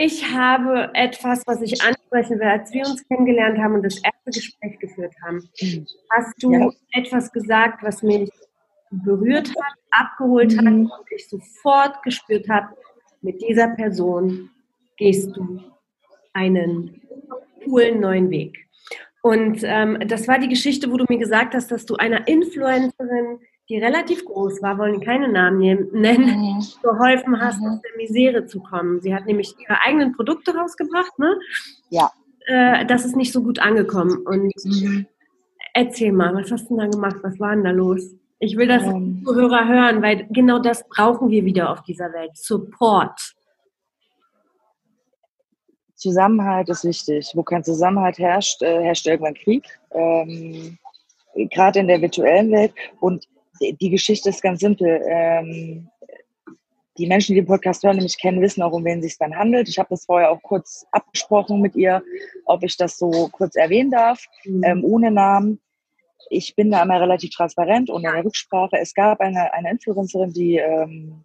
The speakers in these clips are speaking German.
Ich habe etwas, was ich ansprechen will, als wir uns kennengelernt haben und das erste Gespräch geführt haben. Hast du ja. etwas gesagt, was mich berührt hat, abgeholt mhm. hat und ich sofort gespürt habe, mit dieser Person gehst du einen coolen neuen Weg. Und ähm, das war die Geschichte, wo du mir gesagt hast, dass du einer Influencerin die relativ groß war, wollen keine Namen nennen, mhm. geholfen hast, mhm. aus der Misere zu kommen. Sie hat nämlich ihre eigenen Produkte rausgebracht, ne? Ja. Äh, das ist nicht so gut angekommen. Und mhm. erzähl mal, was hast du denn da gemacht? Was war denn da los? Ich will das ähm. Zuhörer hören, weil genau das brauchen wir wieder auf dieser Welt. Support. Zusammenhalt ist wichtig. Wo kein Zusammenhalt herrscht, äh, herrscht irgendwann Krieg. Ähm, Gerade in der virtuellen Welt. Und die Geschichte ist ganz simpel. Ähm, die Menschen, die den Podcast hören, nämlich kennen, wissen auch, um wen es sich dann handelt. Ich habe das vorher auch kurz abgesprochen mit ihr, ob ich das so kurz erwähnen darf, mhm. ähm, ohne Namen. Ich bin da immer relativ transparent und in der Rücksprache. Es gab eine, eine Influencerin, die ähm,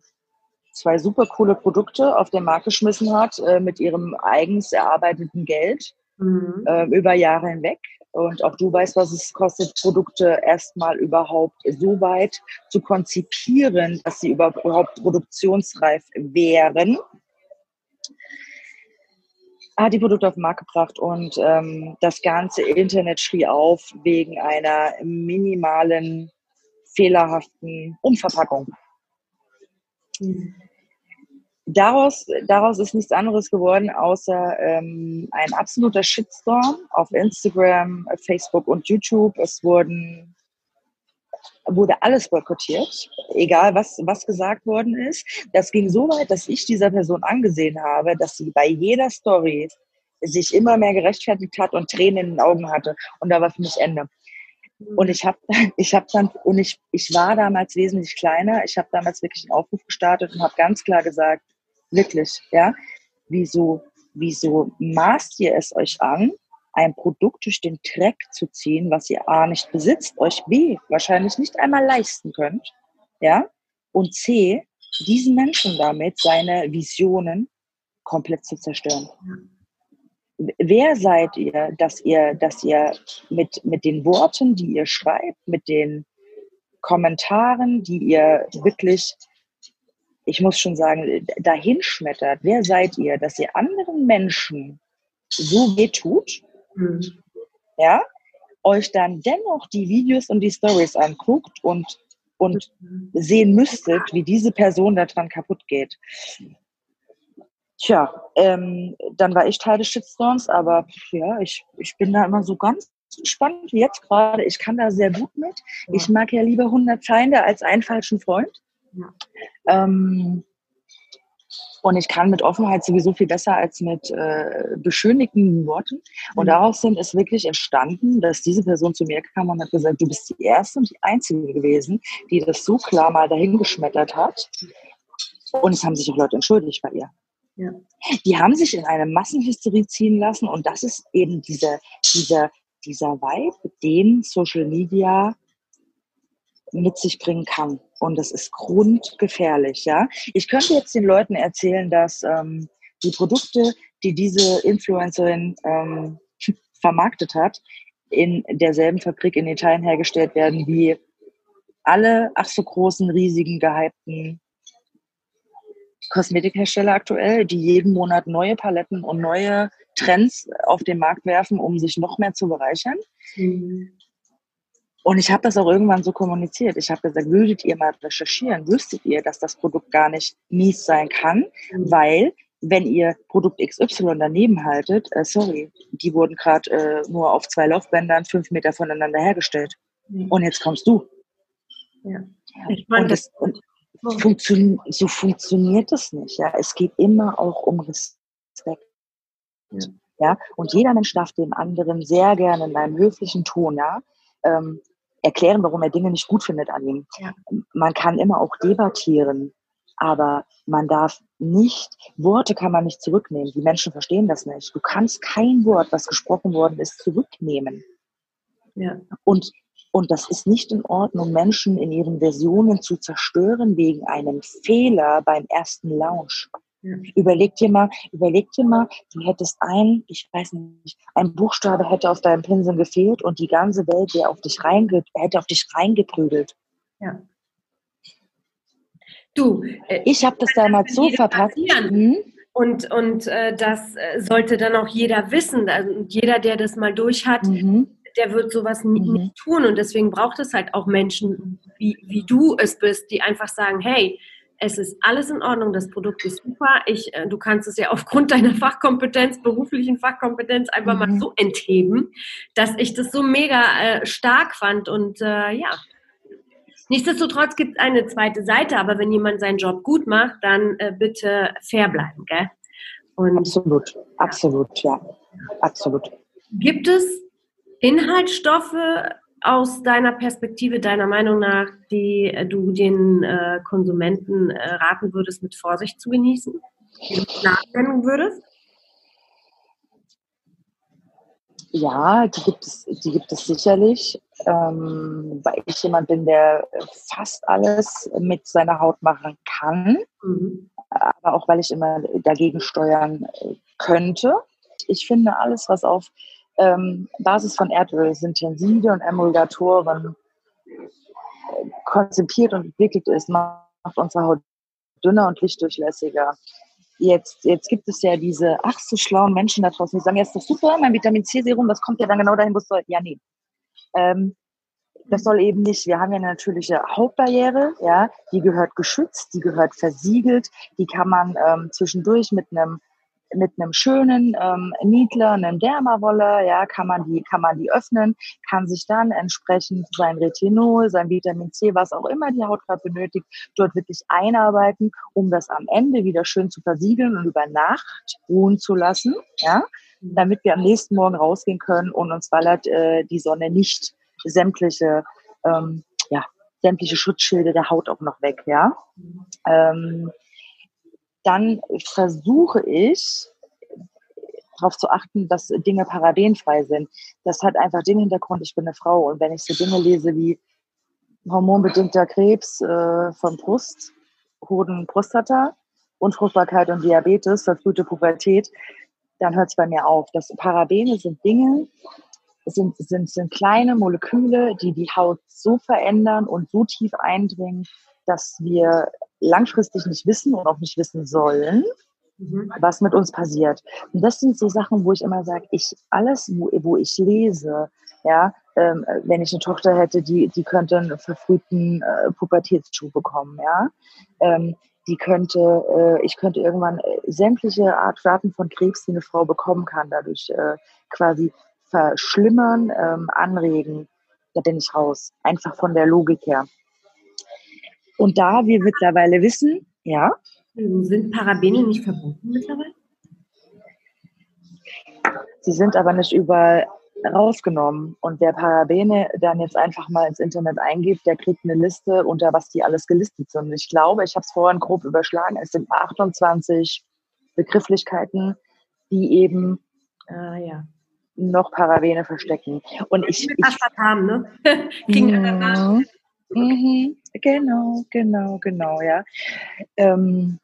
zwei super coole Produkte auf den Markt geschmissen hat, äh, mit ihrem eigens erarbeiteten Geld mhm. äh, über Jahre hinweg. Und auch du weißt, was es kostet, Produkte erstmal überhaupt so weit zu konzipieren, dass sie überhaupt produktionsreif wären. Hat die Produkte auf den Markt gebracht und ähm, das ganze Internet schrie auf wegen einer minimalen, fehlerhaften Umverpackung. Mhm daraus, daraus ist nichts anderes geworden, außer ähm, ein absoluter Shitstorm auf Instagram, Facebook und YouTube. Es wurden, wurde alles boykottiert, egal was, was gesagt worden ist. Das ging so weit, dass ich dieser Person angesehen habe, dass sie bei jeder Story sich immer mehr gerechtfertigt hat und Tränen in den Augen hatte. Und da war für mich Ende. Und ich habe ich hab dann, und ich, ich war damals wesentlich kleiner, ich habe damals wirklich einen Aufruf gestartet und habe ganz klar gesagt, Wirklich, ja. Wieso, wieso maßt ihr es euch an, ein Produkt durch den Dreck zu ziehen, was ihr A nicht besitzt, euch B wahrscheinlich nicht einmal leisten könnt, ja, und C, diesen Menschen damit seine Visionen komplett zu zerstören. Wer seid ihr, dass ihr, dass ihr mit, mit den Worten, die ihr schreibt, mit den Kommentaren, die ihr wirklich ich muss schon sagen, dahinschmettert. Wer seid ihr, dass ihr anderen Menschen so wehtut, mhm. ja, euch dann dennoch die Videos und die Stories anguckt und, und sehen müsstet, wie diese Person daran kaputt geht. Tja, ähm, dann war ich Teil des Shitstorms, aber ja, ich, ich bin da immer so ganz spannend wie jetzt gerade. Ich kann da sehr gut mit. Ich mag ja lieber 100 Feinde als einen falschen Freund. Ähm, und ich kann mit Offenheit sowieso viel besser als mit äh, beschönigenden Worten. Und mhm. daraus sind es wirklich entstanden, dass diese Person zu mir kam und hat gesagt, du bist die erste und die einzige gewesen, die das so klar mal dahingeschmettert hat. Und es haben sich auch Leute entschuldigt bei ihr. Ja. Die haben sich in eine Massenhysterie ziehen lassen und das ist eben dieser, dieser, dieser Vibe, den Social Media mit sich bringen kann. Und das ist grundgefährlich, ja. Ich könnte jetzt den Leuten erzählen, dass ähm, die Produkte, die diese Influencerin ähm, vermarktet hat, in derselben Fabrik in Italien hergestellt werden wie alle ach so großen, riesigen, gehypten Kosmetikhersteller aktuell, die jeden Monat neue Paletten und neue Trends auf den Markt werfen, um sich noch mehr zu bereichern. Mhm. Und ich habe das auch irgendwann so kommuniziert. Ich habe gesagt, würdet ihr mal recherchieren, wüsstet ihr, dass das Produkt gar nicht mies sein kann, mhm. weil wenn ihr Produkt XY daneben haltet, äh, sorry, die wurden gerade äh, nur auf zwei Laufbändern fünf Meter voneinander hergestellt. Mhm. Und jetzt kommst du. Ja. Ich meine, und das, und funktion so funktioniert das nicht. Ja, es geht immer auch um Respekt. Ja. ja, und jeder Mensch darf dem anderen sehr gerne in einem höflichen Ton, ja, ähm, erklären, warum er Dinge nicht gut findet an ihm. Ja. Man kann immer auch debattieren, aber man darf nicht, Worte kann man nicht zurücknehmen. Die Menschen verstehen das nicht. Du kannst kein Wort, was gesprochen worden ist, zurücknehmen. Ja. Und, und das ist nicht in Ordnung, Menschen in ihren Versionen zu zerstören wegen einem Fehler beim ersten Launch. Überleg dir mal, überleg dir mal, du hättest ein, ich weiß nicht, ein Buchstabe hätte auf deinem Pinsel gefehlt und die ganze Welt wäre auf dich reinge, hätte auf dich reingeprügelt. Ja. Du, äh, ich habe das damals so verpackt. Hm? Und, und äh, das äh, sollte dann auch jeder wissen. Also jeder, der das mal durch hat, mhm. der wird sowas mhm. nicht tun. Und deswegen braucht es halt auch Menschen, wie, wie du es bist, die einfach sagen, hey, es ist alles in Ordnung, das Produkt ist super. Ich, äh, du kannst es ja aufgrund deiner Fachkompetenz, beruflichen Fachkompetenz einfach mhm. mal so entheben, dass ich das so mega äh, stark fand. Und äh, ja, nichtsdestotrotz gibt es eine zweite Seite, aber wenn jemand seinen Job gut macht, dann äh, bitte fair bleiben, gell? Und, absolut, absolut, ja, absolut. Gibt es Inhaltsstoffe, aus deiner Perspektive, deiner Meinung nach, die äh, du den äh, Konsumenten äh, raten würdest, mit Vorsicht zu genießen? Die du nachnennen würdest? Ja, die gibt es, die gibt es sicherlich, ähm, weil ich jemand bin, der fast alles mit seiner Haut machen kann, mhm. aber auch weil ich immer dagegen steuern äh, könnte. Ich finde alles, was auf ähm, Basis von Erdöl sind Tenside und Emulgatoren äh, konzipiert und entwickelt ist, macht unsere Haut dünner und lichtdurchlässiger. Jetzt, jetzt gibt es ja diese ach so schlauen Menschen da draußen, die sagen, ja, ist doch super, mein Vitamin C-Serum, das kommt ja dann genau dahin, wo es soll. Ja, nee. Ähm, das soll eben nicht. Wir haben ja eine natürliche Hautbarriere, ja, die gehört geschützt, die gehört versiegelt, die kann man ähm, zwischendurch mit einem mit einem schönen ähm, Niedler, einem Dermawolle, ja, kann man die, kann man die öffnen, kann sich dann entsprechend sein Retinol, sein Vitamin C, was auch immer die Haut gerade benötigt, dort wirklich einarbeiten, um das am Ende wieder schön zu versiegeln und über Nacht ruhen zu lassen, ja, damit wir am nächsten Morgen rausgehen können und uns ballert äh, die Sonne nicht sämtliche, ähm, ja, sämtliche Schutzschilde der Haut auch noch weg, ja. Ähm, dann versuche ich darauf zu achten, dass Dinge parabenfrei sind. Das hat einfach den Hintergrund, ich bin eine Frau und wenn ich so Dinge lese wie hormonbedingter Krebs äh, von Brust, Hoden, Prostata, Unfruchtbarkeit und Diabetes, verfrühte Pubertät, dann hört es bei mir auf. Das Parabene sind Dinge, sind, sind, sind kleine Moleküle, die die Haut so verändern und so tief eindringen, dass wir langfristig nicht wissen und auch nicht wissen sollen, mhm. was mit uns passiert. Und das sind so Sachen, wo ich immer sage, ich alles, wo, wo ich lese, ja, ähm, wenn ich eine Tochter hätte, die, die könnte einen verfrühten äh, Pubertätsschuh bekommen, ja. Ähm, die könnte, äh, ich könnte irgendwann äh, sämtliche Arten von Krebs, die eine Frau bekommen kann, dadurch äh, quasi verschlimmern, ähm, anregen. Da bin ich raus. Einfach von der Logik her. Und da wir mittlerweile wissen, ja. Sind Parabene nicht verboten mittlerweile? Sie sind aber nicht überall rausgenommen. Und wer Parabene dann jetzt einfach mal ins Internet eingibt, der kriegt eine Liste, unter was die alles gelistet sind. Ich glaube, ich habe es vorhin grob überschlagen, es sind 28 Begrifflichkeiten, die eben ah, ja. noch Parabene verstecken. Und ich, ich Aspartam, ne? Ging ja. Mhm, genau, genau, genau, ja. Ähm,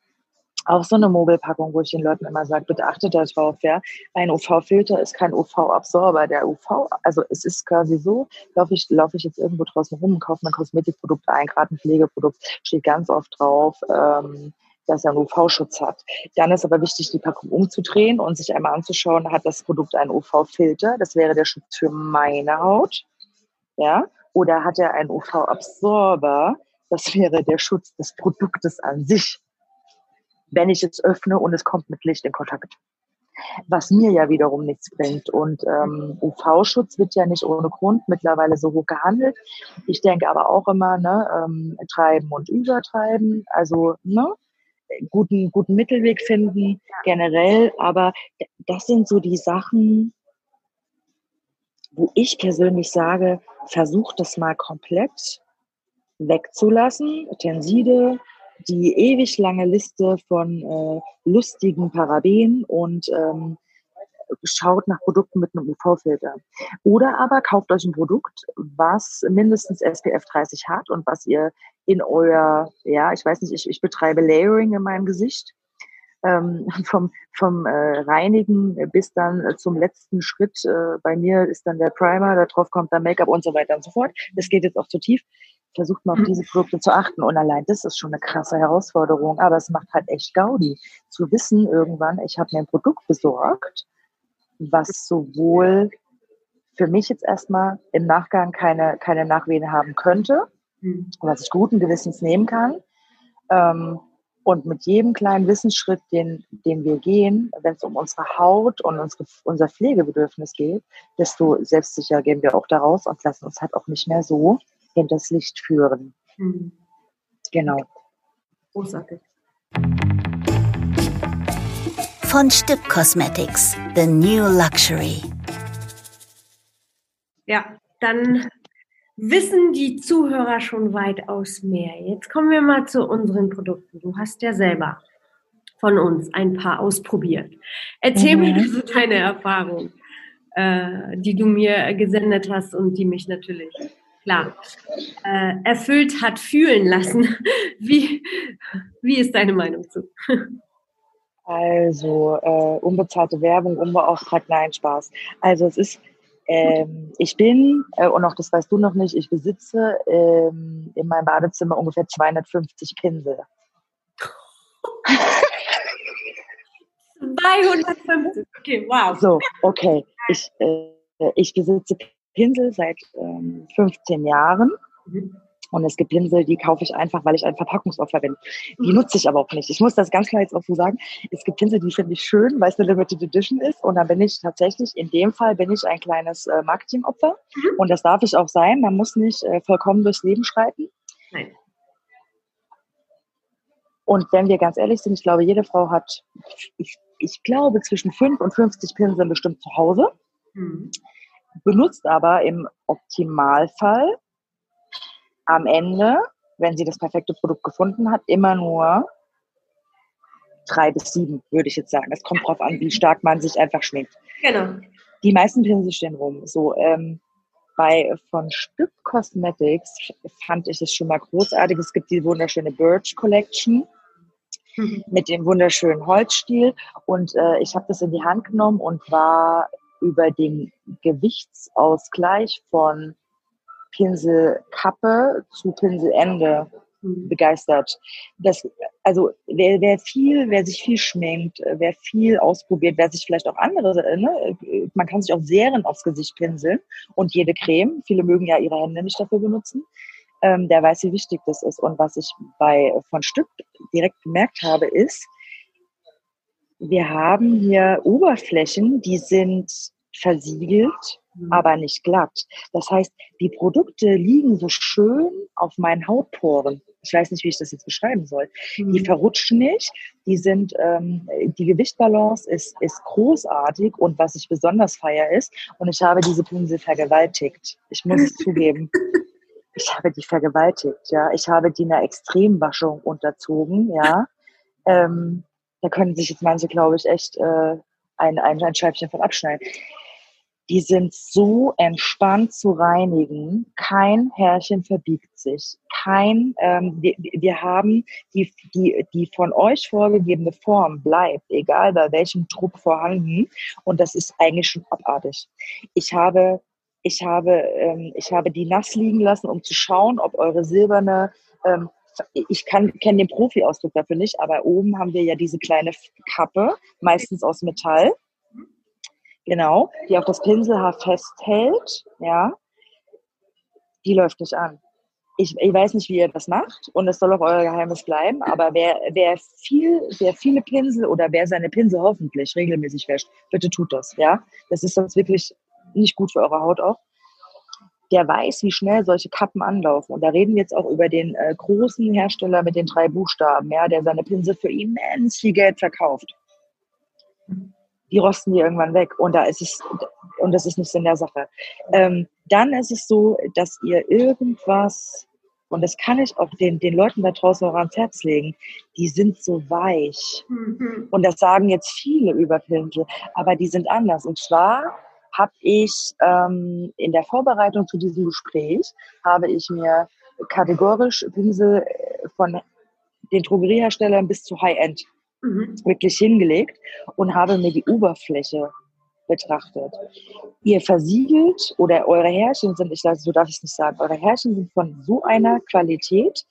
auch so eine Mobilpackung, wo ich den Leuten immer sage, bitte achtet darauf, ja. Ein UV-Filter ist kein UV-Absorber. Der UV, also es ist quasi so, laufe ich, laufe ich jetzt irgendwo draußen rum und kaufe ein Kosmetikprodukt ein, gerade ein Pflegeprodukt, steht ganz oft drauf, ähm, dass er einen UV-Schutz hat. Dann ist aber wichtig, die Packung umzudrehen und sich einmal anzuschauen, hat das Produkt einen UV-Filter? Das wäre der Schutz für meine Haut. Ja? Oder hat er einen UV-Absorber? Das wäre der Schutz des Produktes an sich, wenn ich es öffne und es kommt mit Licht in Kontakt. Was mir ja wiederum nichts bringt. Und ähm, UV-Schutz wird ja nicht ohne Grund mittlerweile so hoch gehandelt. Ich denke aber auch immer, ne, ähm, treiben und übertreiben. Also, ne, guten, guten Mittelweg finden, generell. Aber das sind so die Sachen, wo ich persönlich sage, versucht das mal komplett wegzulassen. Tenside, die ewig lange Liste von äh, lustigen Paraben und ähm, schaut nach Produkten mit einem UV-Filter. Oder aber kauft euch ein Produkt, was mindestens SPF 30 hat und was ihr in euer, ja, ich weiß nicht, ich, ich betreibe Layering in meinem Gesicht. Ähm, vom vom äh, Reinigen bis dann äh, zum letzten Schritt. Äh, bei mir ist dann der Primer, darauf kommt dann Make-up und so weiter und so fort. Das geht jetzt auch zu tief. Versucht mal auf mhm. diese Produkte zu achten. Und allein das ist schon eine krasse Herausforderung. Aber es macht halt echt Gaudi, zu wissen irgendwann, ich habe mir ein Produkt besorgt, was sowohl für mich jetzt erstmal im Nachgang keine, keine Nachwehen haben könnte, mhm. was ich guten Gewissens nehmen kann. Ähm, und mit jedem kleinen Wissensschritt, den, den wir gehen, wenn es um unsere Haut und unsere, unser Pflegebedürfnis geht, desto selbstsicher gehen wir auch daraus und lassen uns halt auch nicht mehr so hinters Licht führen. Mhm. Genau. Großartig. Von Stipp Cosmetics, The New Luxury. Ja, dann wissen die Zuhörer schon weitaus mehr. Jetzt kommen wir mal zu unseren Produkten. Du hast ja selber von uns ein paar ausprobiert. Erzähl mhm. mir so deine Erfahrung, äh, die du mir gesendet hast und die mich natürlich klar äh, erfüllt hat fühlen lassen. Wie, wie ist deine Meinung zu? Also äh, unbezahlte Werbung, unbeauftragt, nein, Spaß. Also es ist, ähm, ich bin, äh, und auch das weißt du noch nicht, ich besitze ähm, in meinem Badezimmer ungefähr 250 Pinsel. 250, okay, wow. So, okay. Ich, äh, ich besitze Pinsel seit ähm, 15 Jahren. Mhm. Und es gibt Pinsel, die kaufe ich einfach, weil ich ein Verpackungsopfer bin. Die nutze ich aber auch nicht. Ich muss das ganz klar jetzt auch so sagen. Es gibt Pinsel, die finde ich schön, weil es eine Limited Edition ist. Und dann bin ich tatsächlich, in dem Fall bin ich ein kleines äh, Marketingopfer. Mhm. Und das darf ich auch sein. Man muss nicht äh, vollkommen durchs Leben schreiten. Nein. Und wenn wir ganz ehrlich sind, ich glaube, jede Frau hat, ich, ich glaube, zwischen 5 und 50 Pinseln bestimmt zu Hause. Mhm. Benutzt aber im Optimalfall am Ende, wenn sie das perfekte Produkt gefunden hat, immer nur drei bis sieben, würde ich jetzt sagen. Es kommt drauf an, wie stark man sich einfach schminkt. Genau. Die meisten Pinsel stehen rum. So, ähm, bei von Stück Cosmetics fand ich es schon mal großartig. Es gibt die wunderschöne Birch Collection mhm. mit dem wunderschönen Holzstiel. Und äh, ich habe das in die Hand genommen und war über den Gewichtsausgleich von Pinselkappe zu Pinselende mhm. begeistert. Das, also wer, wer viel, wer sich viel schminkt, wer viel ausprobiert, wer sich vielleicht auch andere, ne, man kann sich auch Serien aufs Gesicht pinseln und jede Creme. Viele mögen ja ihre Hände nicht dafür benutzen. Ähm, der weiß, wie wichtig das ist. Und was ich bei von Stück direkt gemerkt habe, ist, wir haben hier Oberflächen, die sind versiegelt Mhm. aber nicht glatt. Das heißt, die Produkte liegen so schön auf meinen Hautporen. Ich weiß nicht, wie ich das jetzt beschreiben soll. Mhm. Die verrutschen nicht. Die sind, ähm, die Gewichtbalance ist, ist großartig und was ich besonders feier ist, und ich habe diese Pinsel vergewaltigt. Ich muss es zugeben. Ich habe die vergewaltigt, ja. Ich habe die einer Extremwaschung unterzogen, ja. Ähm, da können sich jetzt manche, glaube ich, echt äh, ein, ein, ein Scheibchen von abschneiden die sind so entspannt zu reinigen. Kein Härchen verbiegt sich. Kein, ähm, wir, wir haben die, die, die von euch vorgegebene Form bleibt, egal bei welchem Druck vorhanden. Und das ist eigentlich schon abartig. Ich habe, ich habe, ähm, ich habe die nass liegen lassen, um zu schauen, ob eure silberne ähm, ich kenne den Profi-Ausdruck dafür nicht, aber oben haben wir ja diese kleine Kappe, meistens aus Metall. Genau, die auch das Pinselhaar festhält, ja. Die läuft nicht an. Ich, ich weiß nicht, wie ihr das macht und es soll auch euer Geheimnis bleiben, aber wer, wer, viel, wer viele Pinsel oder wer seine Pinsel hoffentlich regelmäßig wäscht, bitte tut das, ja. Das ist sonst wirklich nicht gut für eure Haut auch der weiß, wie schnell solche Kappen anlaufen. Und da reden wir jetzt auch über den äh, großen Hersteller mit den drei Buchstaben, ja, der seine Pinsel für immens viel Geld verkauft. Die rosten die irgendwann weg und da ist es, und das ist nicht Sinn der Sache. Ähm, dann ist es so, dass ihr irgendwas, und das kann ich auch den, den Leuten da draußen auch ans Herz legen, die sind so weich. Mhm. Und das sagen jetzt viele über Pinsel, aber die sind anders. Und zwar habe ich ähm, in der Vorbereitung zu diesem Gespräch, habe ich mir kategorisch Pinsel äh, von den Drogerieherstellern bis zu High-End mhm. wirklich hingelegt und habe mir die Oberfläche betrachtet. Ihr versiegelt oder eure Härchen sind, ich so darf ich es nicht sagen, eure Härchen sind von so einer Qualität,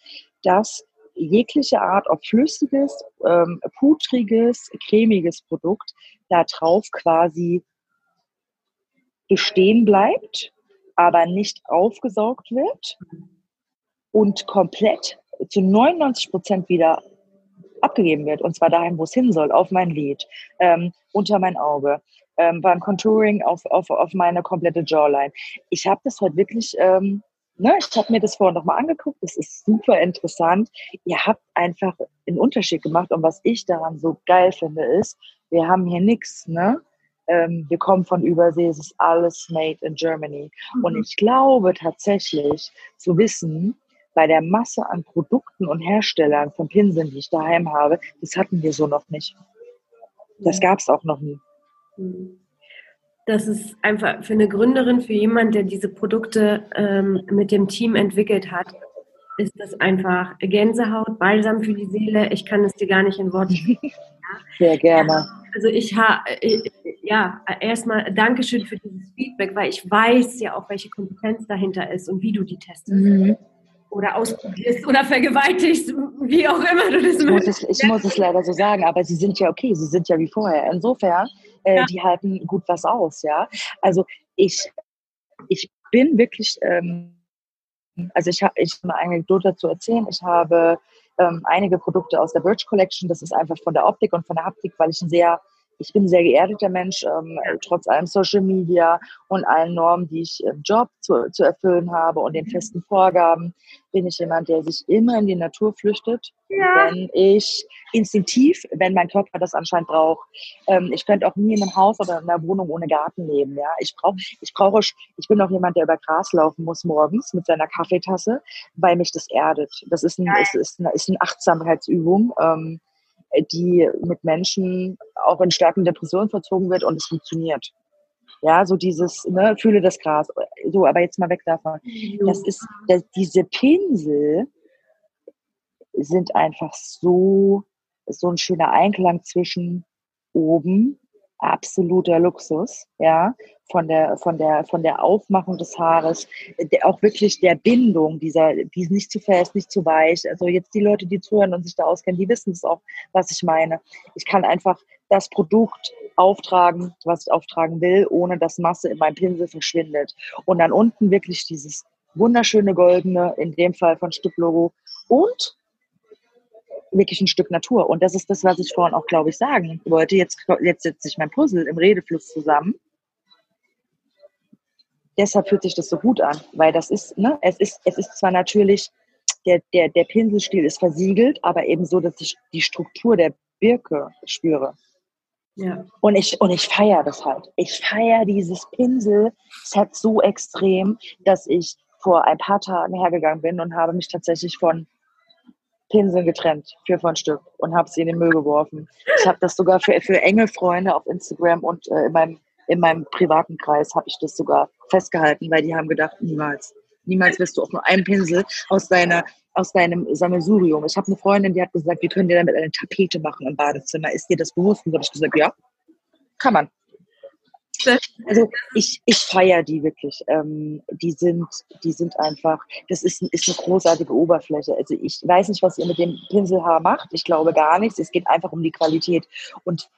dass jegliche Art, ob flüssiges, ähm, putriges, cremiges Produkt da drauf quasi bestehen bleibt, aber nicht aufgesaugt wird und komplett zu 99 Prozent wieder abgegeben wird. Und zwar dahin, wo es hin soll, auf mein Lid, ähm, unter mein Auge, ähm, beim Contouring auf, auf, auf meine komplette Jawline. Ich habe das heute wirklich, ähm, ne, ich habe mir das vorher nochmal angeguckt, das ist super interessant. Ihr habt einfach einen Unterschied gemacht und was ich daran so geil finde, ist, wir haben hier nichts, ne? ähm, wir kommen von Übersee, es ist alles made in Germany. Mhm. Und ich glaube tatsächlich zu wissen, bei der Masse an Produkten und Herstellern von Pinseln, die ich daheim habe, das hatten wir so noch nicht. Das gab es auch noch nie. Mhm. Das ist einfach für eine Gründerin, für jemand, der diese Produkte ähm, mit dem Team entwickelt hat, ist das einfach Gänsehaut, Balsam für die Seele. Ich kann es dir gar nicht in Worte sprechen. Sehr gerne. Also ich habe, ja, erstmal Dankeschön für dieses Feedback, weil ich weiß ja auch, welche Kompetenz dahinter ist und wie du die testest. Mhm. Oder ausprobierst oder vergewaltigst, wie auch immer du das ich muss es, Ich muss es leider so sagen, aber sie sind ja okay, sie sind ja wie vorher. Insofern, äh, ja. die halten gut was aus, ja. Also ich, ich bin wirklich, ähm, also ich habe ich hab eine Anekdote dazu erzählen. Ich habe ähm, einige Produkte aus der Birch Collection. Das ist einfach von der Optik und von der Haptik, weil ich ein sehr ich bin ein sehr geerdeter Mensch, ähm, trotz allem Social Media und allen Normen, die ich im Job zu, zu erfüllen habe und den mhm. festen Vorgaben, bin ich jemand, der sich immer in die Natur flüchtet, ja. wenn ich instinktiv, wenn mein Körper das anscheinend braucht. Ähm, ich könnte auch nie in einem Haus oder in einer Wohnung ohne Garten leben. Ja, ich brauche, ich brauche, ich bin auch jemand, der über Gras laufen muss morgens mit seiner Kaffeetasse, weil mich das erdet. Das ist, ein, ist, ist, eine, ist eine Achtsamkeitsübung. Ähm, die mit Menschen auch in starken Depressionen verzogen wird und es funktioniert. Ja, so dieses, ne, fühle das Gras. So, aber jetzt mal weg davon. Das ist, das, diese Pinsel sind einfach so, so ein schöner Einklang zwischen oben absoluter Luxus, ja, von der, von der, von der Aufmachung des Haares, der, auch wirklich der Bindung dieser, die ist nicht zu fest, nicht zu weich. Also jetzt die Leute, die zuhören und sich da auskennen, die wissen es auch, was ich meine. Ich kann einfach das Produkt auftragen, was ich auftragen will, ohne dass Masse in meinem Pinsel verschwindet. Und dann unten wirklich dieses wunderschöne goldene, in dem Fall von Stück Logo und wirklich ein Stück Natur. Und das ist das, was ich vorhin auch, glaube ich, sagen wollte. Jetzt, jetzt setze ich mein Puzzle im Redefluss zusammen. Deshalb fühlt sich das so gut an, weil das ist, ne, es ist, es ist zwar natürlich, der, der, der Pinselstil ist versiegelt, aber eben so, dass ich die Struktur der Birke spüre. Ja. Und ich, und ich feiere das halt. Ich feiere dieses Pinsel-Set so extrem, dass ich vor ein paar Tagen hergegangen bin und habe mich tatsächlich von Pinseln getrennt, vier von Stück, und habe sie in den Müll geworfen. Ich habe das sogar für, für enge Freunde auf Instagram und äh, in, meinem, in meinem privaten Kreis habe ich das sogar festgehalten, weil die haben gedacht, niemals, niemals wirst du auch nur einen Pinsel aus deiner aus deinem Sammelsurium. Ich habe eine Freundin, die hat gesagt, wir können dir damit eine Tapete machen im Badezimmer. Ist dir das bewusst? Und habe ich gesagt, ja, kann man. Also ich, ich feiere die wirklich. Ähm, die sind, die sind einfach, das ist, ist eine großartige Oberfläche. Also ich weiß nicht, was ihr mit dem Pinselhaar macht. Ich glaube gar nichts. Es geht einfach um die Qualität. Und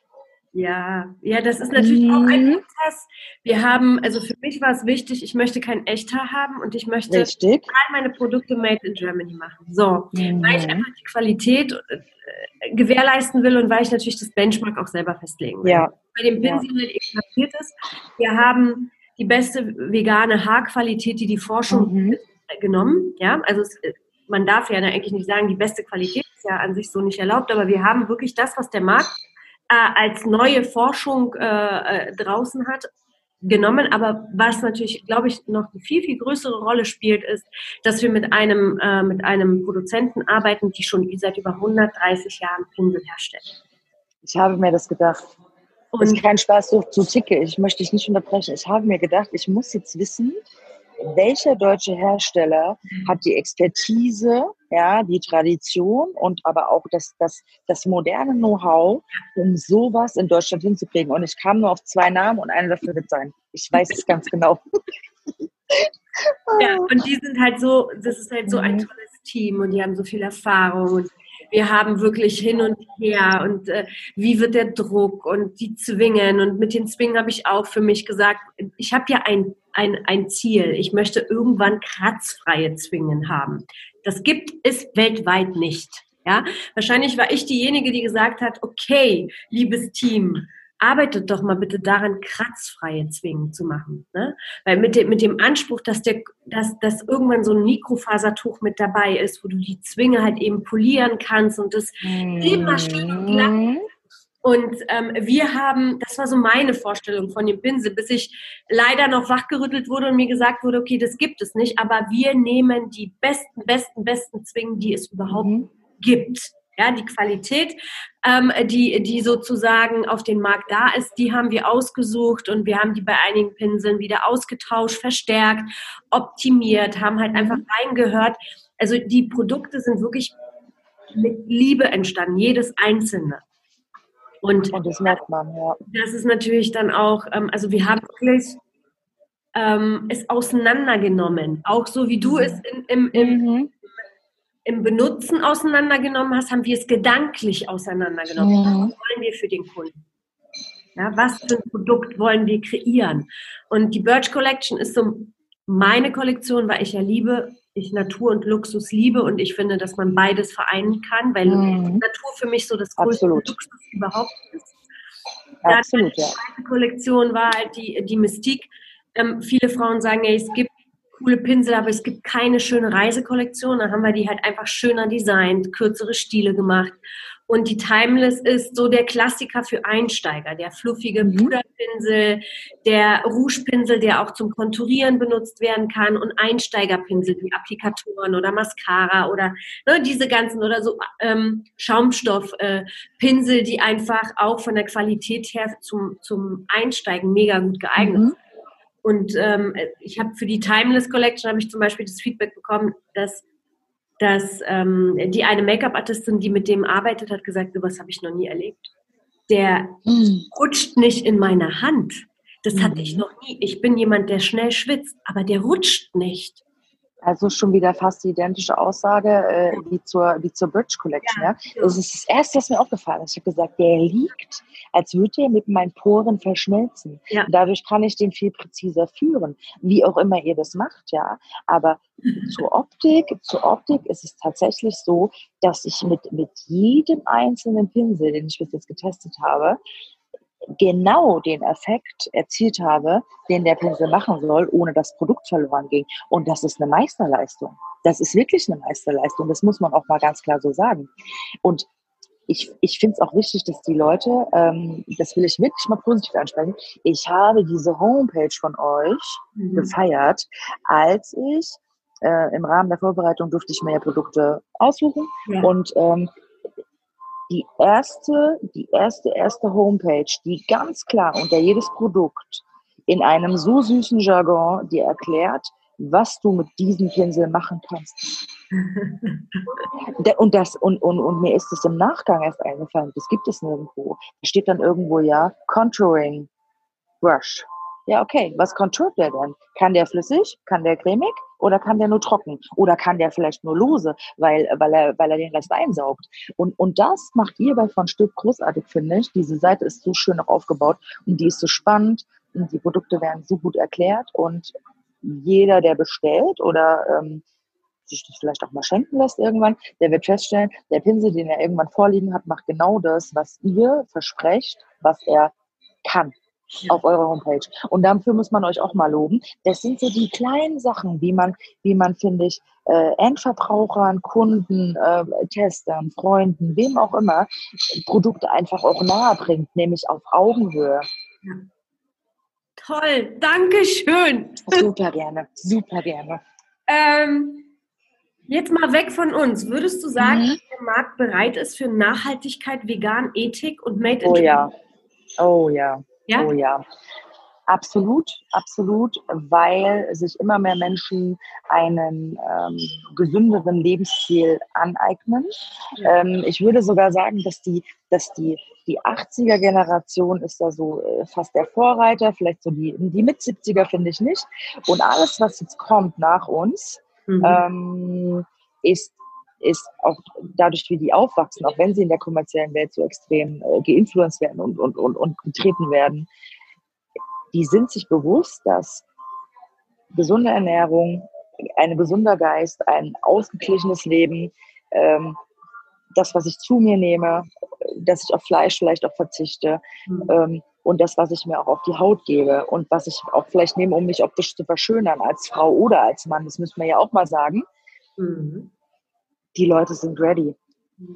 ja, ja, das ist natürlich mhm. auch ein mhm. Prozess. Wir haben, also für mich war es wichtig, ich möchte kein Echthaar haben und ich möchte Richtig. all meine Produkte made in Germany machen. So, mhm. weil ich einfach die Qualität äh, gewährleisten will und weil ich natürlich das Benchmark auch selber festlegen will. Ja. Bei dem Pinsel ja. eben passiert ist, wir haben die beste vegane Haarqualität, die die Forschung mhm. genommen. Ja, also es, man darf ja eigentlich nicht sagen, die beste Qualität ist ja an sich so nicht erlaubt, aber wir haben wirklich das, was der Markt äh, als neue Forschung äh, äh, draußen hat, genommen. Aber was natürlich, glaube ich, noch eine viel, viel größere Rolle spielt, ist, dass wir mit einem, äh, mit einem Produzenten arbeiten, die schon seit über 130 Jahren Pinsel herstellt. Ich habe mir das gedacht. Und ist kein Spaß, so zu ticke. Ich möchte dich nicht unterbrechen. Ich habe mir gedacht, ich muss jetzt wissen, welcher deutsche Hersteller hat die Expertise, ja, die Tradition und aber auch das, das, das moderne Know-how, um sowas in Deutschland hinzukriegen. Und ich kam nur auf zwei Namen und einer dafür wird sein. Ich weiß es ganz genau. Ja, und die sind halt so, das ist halt so ein mhm. tolles Team und die haben so viel Erfahrung und wir haben wirklich hin und her und äh, wie wird der Druck und die Zwingen und mit den Zwingen habe ich auch für mich gesagt, ich habe ja ein, ein, ein Ziel, ich möchte irgendwann kratzfreie Zwingen haben. Das gibt es weltweit nicht. Ja, wahrscheinlich war ich diejenige, die gesagt hat, okay, liebes Team, arbeitet doch mal bitte daran, kratzfreie Zwingen zu machen. Ne? Weil mit dem, mit dem Anspruch, dass, der, dass, dass irgendwann so ein Mikrofasertuch mit dabei ist, wo du die Zwinge halt eben polieren kannst und das mhm. immer stehen bleibt. Und ähm, wir haben, das war so meine Vorstellung von dem Pinsel, bis ich leider noch wachgerüttelt wurde und mir gesagt wurde, okay, das gibt es nicht, aber wir nehmen die besten, besten, besten Zwingen, die es überhaupt mhm. gibt. Ja, die Qualität, ähm, die, die sozusagen auf den Markt da ist, die haben wir ausgesucht und wir haben die bei einigen Pinseln wieder ausgetauscht, verstärkt, optimiert, haben halt einfach reingehört. Also die Produkte sind wirklich mit Liebe entstanden, jedes einzelne. Und, und das merkt man, ja. Das ist natürlich dann auch, ähm, also wir haben wirklich ähm, es auseinandergenommen, auch so wie du es in, im, im, mhm im Benutzen auseinandergenommen hast, haben wir es gedanklich auseinandergenommen. Ja. Was wollen wir für den Kunden? Ja, was für ein Produkt wollen wir kreieren? Und die Birch Collection ist so meine Kollektion, weil ich ja liebe, ich Natur und Luxus liebe und ich finde, dass man beides vereinen kann, weil mhm. Natur für mich so das größte Absolut. Luxus überhaupt ist. Absolut, ja. Die Kollektion war halt die, die Mystique. Ähm, viele Frauen sagen, ja, es gibt coole Pinsel, aber es gibt keine schöne Reisekollektion. Da haben wir die halt einfach schöner designt, kürzere Stile gemacht. Und die Timeless ist so der Klassiker für Einsteiger, der fluffige mhm. Puderpinsel, der Rougepinsel, der auch zum Konturieren benutzt werden kann und Einsteigerpinsel wie Applikatoren oder Mascara oder ne, diese ganzen oder so ähm, Schaumstoffpinsel, äh, die einfach auch von der Qualität her zum, zum Einsteigen mega gut geeignet mhm. sind. Und ähm, ich habe für die Timeless Collection habe ich zum Beispiel das Feedback bekommen, dass, dass ähm, die eine Make-up-Artistin, die mit dem arbeitet, hat gesagt, sowas habe ich noch nie erlebt. Der mhm. rutscht nicht in meine Hand. Das hatte ich mhm. noch nie. Ich bin jemand, der schnell schwitzt, aber der rutscht nicht. Also schon wieder fast die identische Aussage äh, wie, zur, wie zur Bridge Collection. Ja, ja. Das ist das Erste, was mir aufgefallen ist. Ich habe gesagt, der liegt, als würde er mit meinen Poren verschmelzen. Ja. Dadurch kann ich den viel präziser führen, wie auch immer ihr das macht, ja. Aber zur Optik, zur Optik ist es tatsächlich so, dass ich mit, mit jedem einzelnen Pinsel, den ich bis jetzt getestet habe, genau den Effekt erzielt habe, den der Pinsel machen soll, ohne dass Produkt verloren ging. Und das ist eine Meisterleistung. Das ist wirklich eine Meisterleistung. Das muss man auch mal ganz klar so sagen. Und ich, ich finde es auch wichtig, dass die Leute, ähm, das will ich wirklich mal positiv ansprechen, ich habe diese Homepage von euch mhm. gefeiert, als ich äh, im Rahmen der Vorbereitung durfte ich mir ja Produkte aussuchen ja. und ähm, die erste, die erste, erste Homepage, die ganz klar unter jedes Produkt in einem so süßen Jargon dir erklärt, was du mit diesem Pinsel machen kannst. und, das, und, und, und mir ist es im Nachgang erst eingefallen, das gibt es nirgendwo. Da steht dann irgendwo ja Contouring Brush. Ja, okay. Was contourt der denn? Kann der flüssig? Kann der cremig? Oder kann der nur trocken? Oder kann der vielleicht nur lose, weil, weil, er, weil er den Rest einsaugt? Und, und das macht ihr bei von Stück großartig, finde ich. Diese Seite ist so schön noch aufgebaut und die ist so spannend und die Produkte werden so gut erklärt und jeder, der bestellt oder ähm, sich das vielleicht auch mal schenken lässt irgendwann, der wird feststellen, der Pinsel, den er irgendwann vorliegen hat, macht genau das, was ihr versprecht, was er kann auf eurer Homepage. Und dafür muss man euch auch mal loben. Das sind so die kleinen Sachen, wie man, wie man, finde ich, äh, Endverbrauchern, Kunden, äh, Testern, Freunden, wem auch immer, Produkte einfach auch nahe bringt, nämlich auf Augenhöhe. Ja. Toll, danke schön. Super gerne, super gerne. Ähm, jetzt mal weg von uns. Würdest du sagen, mhm. dass der Markt bereit ist für Nachhaltigkeit, Vegan, Ethik und Made in Oh ja, oh ja. Ja? Oh ja. Absolut, absolut, weil sich immer mehr Menschen einen ähm, gesünderen Lebensstil aneignen. Ähm, ich würde sogar sagen, dass die, dass die, die 80er-Generation ist da so äh, fast der Vorreiter, vielleicht so die, die Mit-70er finde ich nicht. Und alles, was jetzt kommt nach uns, mhm. ähm, ist ist auch dadurch, wie die aufwachsen, auch wenn sie in der kommerziellen Welt so extrem äh, geinfluenced werden und, und, und, und getreten werden, die sind sich bewusst, dass gesunde Ernährung, ein gesunder Geist, ein ausgeglichenes Leben, ähm, das, was ich zu mir nehme, dass ich auf Fleisch vielleicht auch verzichte mhm. ähm, und das, was ich mir auch auf die Haut gebe und was ich auch vielleicht nehme, um mich optisch zu verschönern als Frau oder als Mann, das müssen wir ja auch mal sagen. Mhm die Leute sind ready.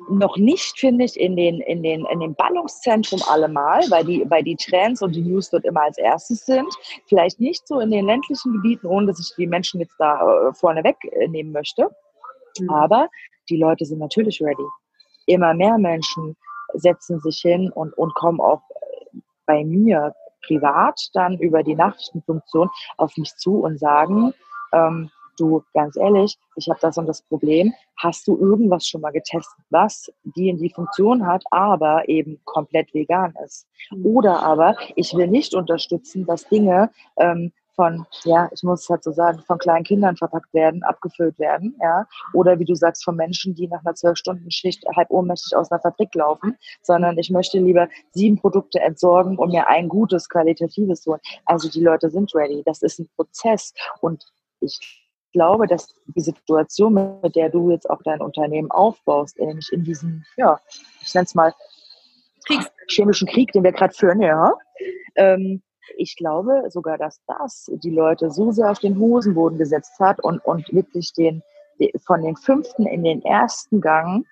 Noch nicht, finde ich, in den, in den, in dem Ballungszentrum allemal, weil die, weil die Trends und die News dort immer als erstes sind. Vielleicht nicht so in den ländlichen Gebieten, ohne dass ich die Menschen jetzt da äh, vorne wegnehmen möchte. Mhm. Aber die Leute sind natürlich ready. Immer mehr Menschen setzen sich hin und, und kommen auch äh, bei mir privat dann über die Nachrichtenfunktion auf mich zu und sagen, ähm, du, ganz ehrlich, ich habe das und das Problem, hast du irgendwas schon mal getestet, was die in die Funktion hat, aber eben komplett vegan ist? Mhm. Oder aber, ich will nicht unterstützen, dass Dinge ähm, von, ja, ich muss es halt so sagen, von kleinen Kindern verpackt werden, abgefüllt werden, ja, oder wie du sagst, von Menschen, die nach einer zwölf Stunden Schicht halb ohnmächtig aus einer Fabrik laufen, sondern ich möchte lieber sieben Produkte entsorgen und mir ein gutes, qualitatives holen. Also die Leute sind ready. Das ist ein Prozess und ich glaube, dass die Situation, mit der du jetzt auch dein Unternehmen aufbaust, nämlich in diesem, ja, ich nenne es mal Kriegs chemischen Krieg, den wir gerade führen, ja, ähm, ich glaube sogar, dass das die Leute so sehr auf den Hosenboden gesetzt hat und, und wirklich den, von den fünften in den ersten Gang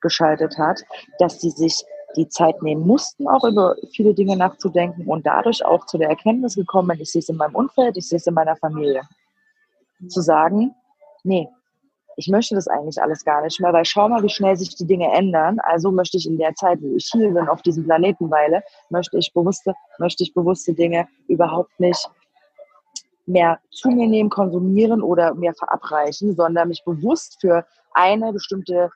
geschaltet hat, dass sie sich die Zeit nehmen mussten, auch über viele Dinge nachzudenken und dadurch auch zu der Erkenntnis gekommen, ich sehe es in meinem Umfeld, ich sehe es in meiner Familie zu sagen, nee, ich möchte das eigentlich alles gar nicht mehr, weil schau mal, wie schnell sich die Dinge ändern. Also möchte ich in der Zeit, wo ich hier bin, auf diesem Planeten weile, möchte ich bewusste, möchte ich bewusste Dinge überhaupt nicht mehr zu mir nehmen, konsumieren oder mir verabreichen, sondern mich bewusst für eine bestimmte,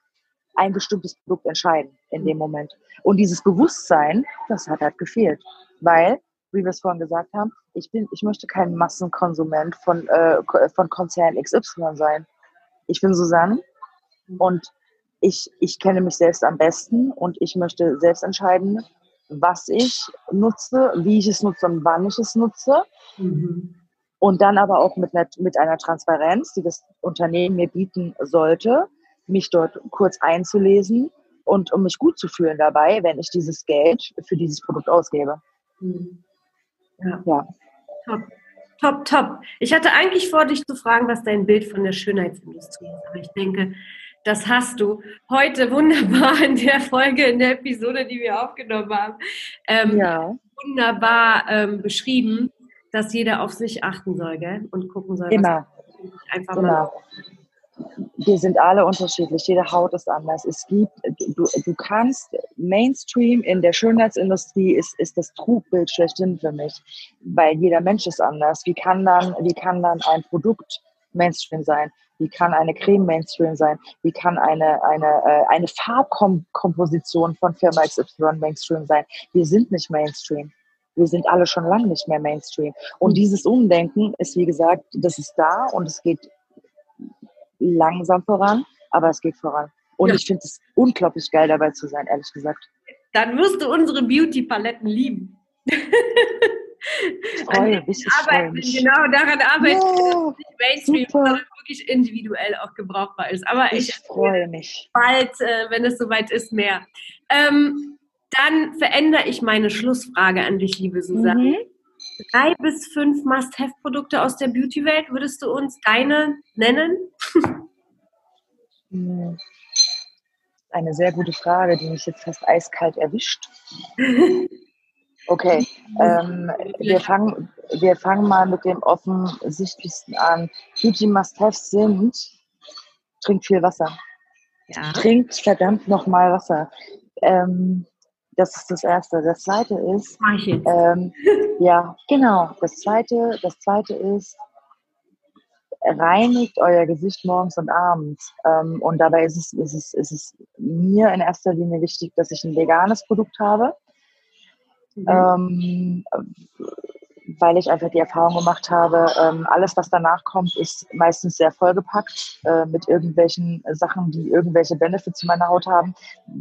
ein bestimmtes Produkt entscheiden in dem Moment. Und dieses Bewusstsein, das hat halt gefehlt, weil wie wir es vorhin gesagt haben, ich bin, ich möchte kein Massenkonsument von, äh, von Konzern XY sein. Ich bin Susanne und ich, ich kenne mich selbst am besten und ich möchte selbst entscheiden, was ich nutze, wie ich es nutze und wann ich es nutze. Mhm. Und dann aber auch mit, einer, mit einer Transparenz, die das Unternehmen mir bieten sollte, mich dort kurz einzulesen und um mich gut zu fühlen dabei, wenn ich dieses Geld für dieses Produkt ausgebe. Mhm. Ja. ja. Top. Top, top. Ich hatte eigentlich vor, dich zu fragen, was dein Bild von der Schönheitsindustrie ist. Aber ich denke, das hast du heute wunderbar in der Folge, in der Episode, die wir aufgenommen haben, ähm, ja. wunderbar ähm, beschrieben, dass jeder auf sich achten soll gell? und gucken soll. Immer. Einfach Immer. mal wir sind alle unterschiedlich, jede Haut ist anders. Es gibt, du, du kannst, Mainstream in der Schönheitsindustrie ist, ist das Trugbild schlechthin für mich, weil jeder Mensch ist anders. Wie kann dann, wie kann dann ein Produkt Mainstream sein? Wie kann eine Creme Mainstream sein? Wie kann eine, eine, äh, eine Farbkomposition von Firma XY Mainstream sein? Wir sind nicht Mainstream. Wir sind alle schon lange nicht mehr Mainstream. Und mhm. dieses Umdenken ist, wie gesagt, das ist da und es geht langsam voran, aber es geht voran. Und ja. ich finde es unglaublich geil, dabei zu sein, ehrlich gesagt. Dann wirst du unsere Beauty-Paletten lieben. Ich freue mich. Ich arbeiten. Genau, daran arbeiten, yeah, dass nicht Mainstream, super. sondern wirklich individuell auch gebrauchbar ist. Aber ich, ich freue mich. Bald, äh, wenn es soweit ist, mehr. Ähm, dann verändere ich meine Schlussfrage an dich, liebe Susanne. Mhm. Drei bis fünf Must-Have-Produkte aus der Beauty-Welt, würdest du uns deine nennen? Hm. Eine sehr gute Frage, die mich jetzt fast eiskalt erwischt. Okay, ähm, wir, fangen, wir fangen mal mit dem offensichtlichsten an. Beauty Must-Haves sind, trink viel Wasser. Ja. Trinkt verdammt nochmal Wasser. Ähm, das ist das Erste. Das Zweite ist, ähm, ja, genau. Das Zweite, das Zweite ist, reinigt euer Gesicht morgens und abends. Ähm, und dabei ist es, ist, es, ist es mir in erster Linie wichtig, dass ich ein veganes Produkt habe. Mhm. Ähm, weil ich einfach die Erfahrung gemacht habe, ähm, alles, was danach kommt, ist meistens sehr vollgepackt äh, mit irgendwelchen Sachen, die irgendwelche Benefits zu meiner Haut haben.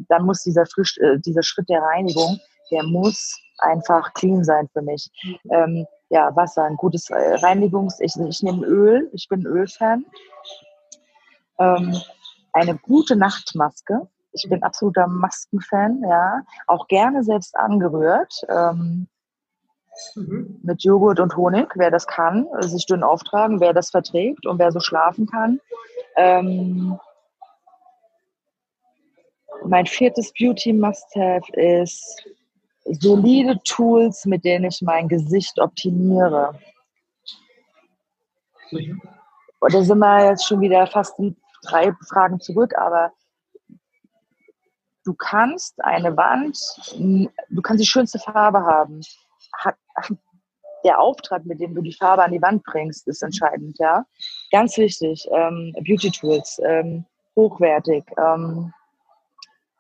Dann muss dieser, Frisch, äh, dieser Schritt der Reinigung, der muss einfach clean sein für mich. Ähm, ja, Wasser, ein gutes äh, Reinigungs-, ich, ich nehme Öl, ich bin Ölfan. Ähm, eine gute Nachtmaske. Ich bin absoluter Maskenfan, ja. Auch gerne selbst angerührt. Ähm, Mhm. Mit Joghurt und Honig, wer das kann, sich dünn auftragen, wer das verträgt und wer so schlafen kann. Ähm, mein viertes Beauty Must-Have ist solide Tools, mit denen ich mein Gesicht optimiere. Mhm. Und da sind wir jetzt schon wieder fast drei Fragen zurück, aber du kannst eine Wand, du kannst die schönste Farbe haben hat, der Auftrag, mit dem du die Farbe an die Wand bringst, ist entscheidend, ja. Ganz wichtig, ähm, Beauty Tools, ähm, hochwertig, ähm,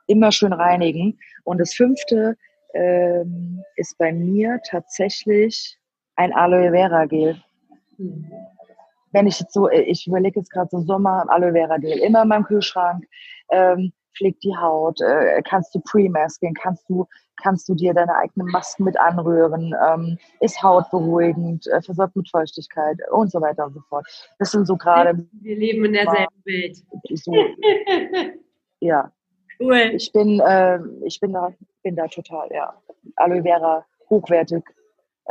immer schön reinigen. Und das fünfte ähm, ist bei mir tatsächlich ein Aloe Vera Gel. Mhm. Wenn ich jetzt so, ich überlege jetzt gerade so Sommer, Aloe Vera Gel, immer in meinem Kühlschrank. Ähm, pflegt die Haut, äh, kannst du pre-masking, kannst du, kannst du dir deine eigenen Masken mit anrühren, ähm, ist hautberuhigend, äh, versorgt mit Feuchtigkeit und so weiter und so fort. Das sind so gerade. Wir leben in derselben Welt. So, ja. Cool. Ich bin, äh, ich bin da, bin da total, ja. Aloe Vera, hochwertig,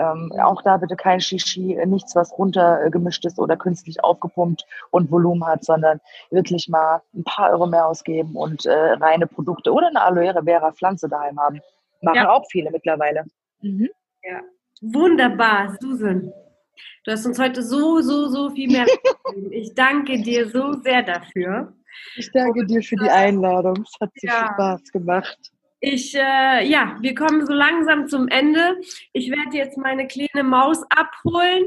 ähm, auch da bitte kein Shishi, nichts, was runtergemischt ist oder künstlich aufgepumpt und Volumen hat, sondern wirklich mal ein paar Euro mehr ausgeben und äh, reine Produkte oder eine Aloe Vera Pflanze daheim haben. Machen ja. auch viele mittlerweile. Mhm. Ja. Wunderbar, Susan. Du hast uns heute so, so, so viel mehr gegeben. Ich danke dir so sehr dafür. Ich danke dir für die Einladung. Es hat so ja. viel Spaß gemacht. Ich, äh, ja, wir kommen so langsam zum Ende. Ich werde jetzt meine kleine Maus abholen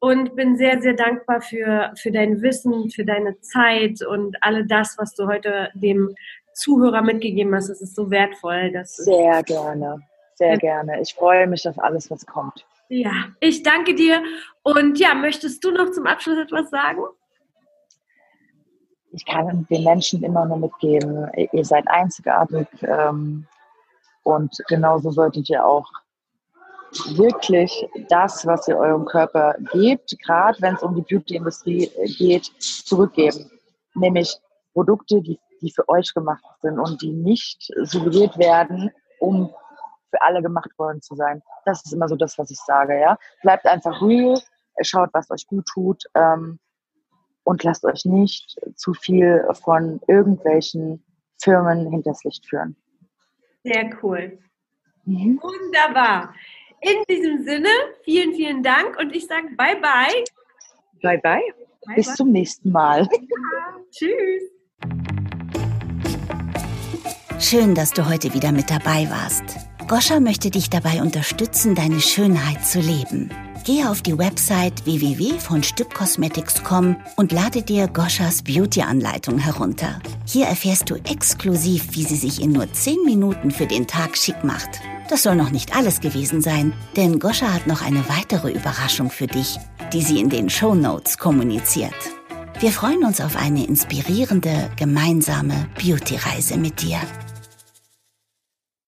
und bin sehr, sehr dankbar für, für dein Wissen, für deine Zeit und alle das, was du heute dem Zuhörer mitgegeben hast. Es ist so wertvoll. Dass sehr gerne, sehr gerne. Ich freue mich auf alles, was kommt. Ja, ich danke dir. Und ja, möchtest du noch zum Abschluss etwas sagen? Ich kann den Menschen immer nur mitgeben, ihr seid einzigartig. Ähm, und genauso solltet ihr auch wirklich das, was ihr eurem Körper gebt, gerade wenn es um die Beauty-Industrie geht, zurückgeben. Nämlich Produkte, die, die für euch gemacht sind und die nicht suggeriert werden, um für alle gemacht worden zu sein. Das ist immer so das, was ich sage. Ja? Bleibt einfach real, schaut, was euch gut tut ähm, und lasst euch nicht zu viel von irgendwelchen Firmen hinters Licht führen. Sehr cool. Mhm. Wunderbar. In diesem Sinne, vielen, vielen Dank und ich sage bye bye. Bye bye. bye Bis bye. zum nächsten Mal. Ja, tschüss. Schön, dass du heute wieder mit dabei warst. Goscha möchte dich dabei unterstützen, deine Schönheit zu leben. Gehe auf die Website www.von und lade dir Goschas Beauty-Anleitung herunter. Hier erfährst du exklusiv, wie sie sich in nur 10 Minuten für den Tag schick macht. Das soll noch nicht alles gewesen sein, denn Goscha hat noch eine weitere Überraschung für dich, die sie in den Show Notes kommuniziert. Wir freuen uns auf eine inspirierende gemeinsame Beauty-Reise mit dir.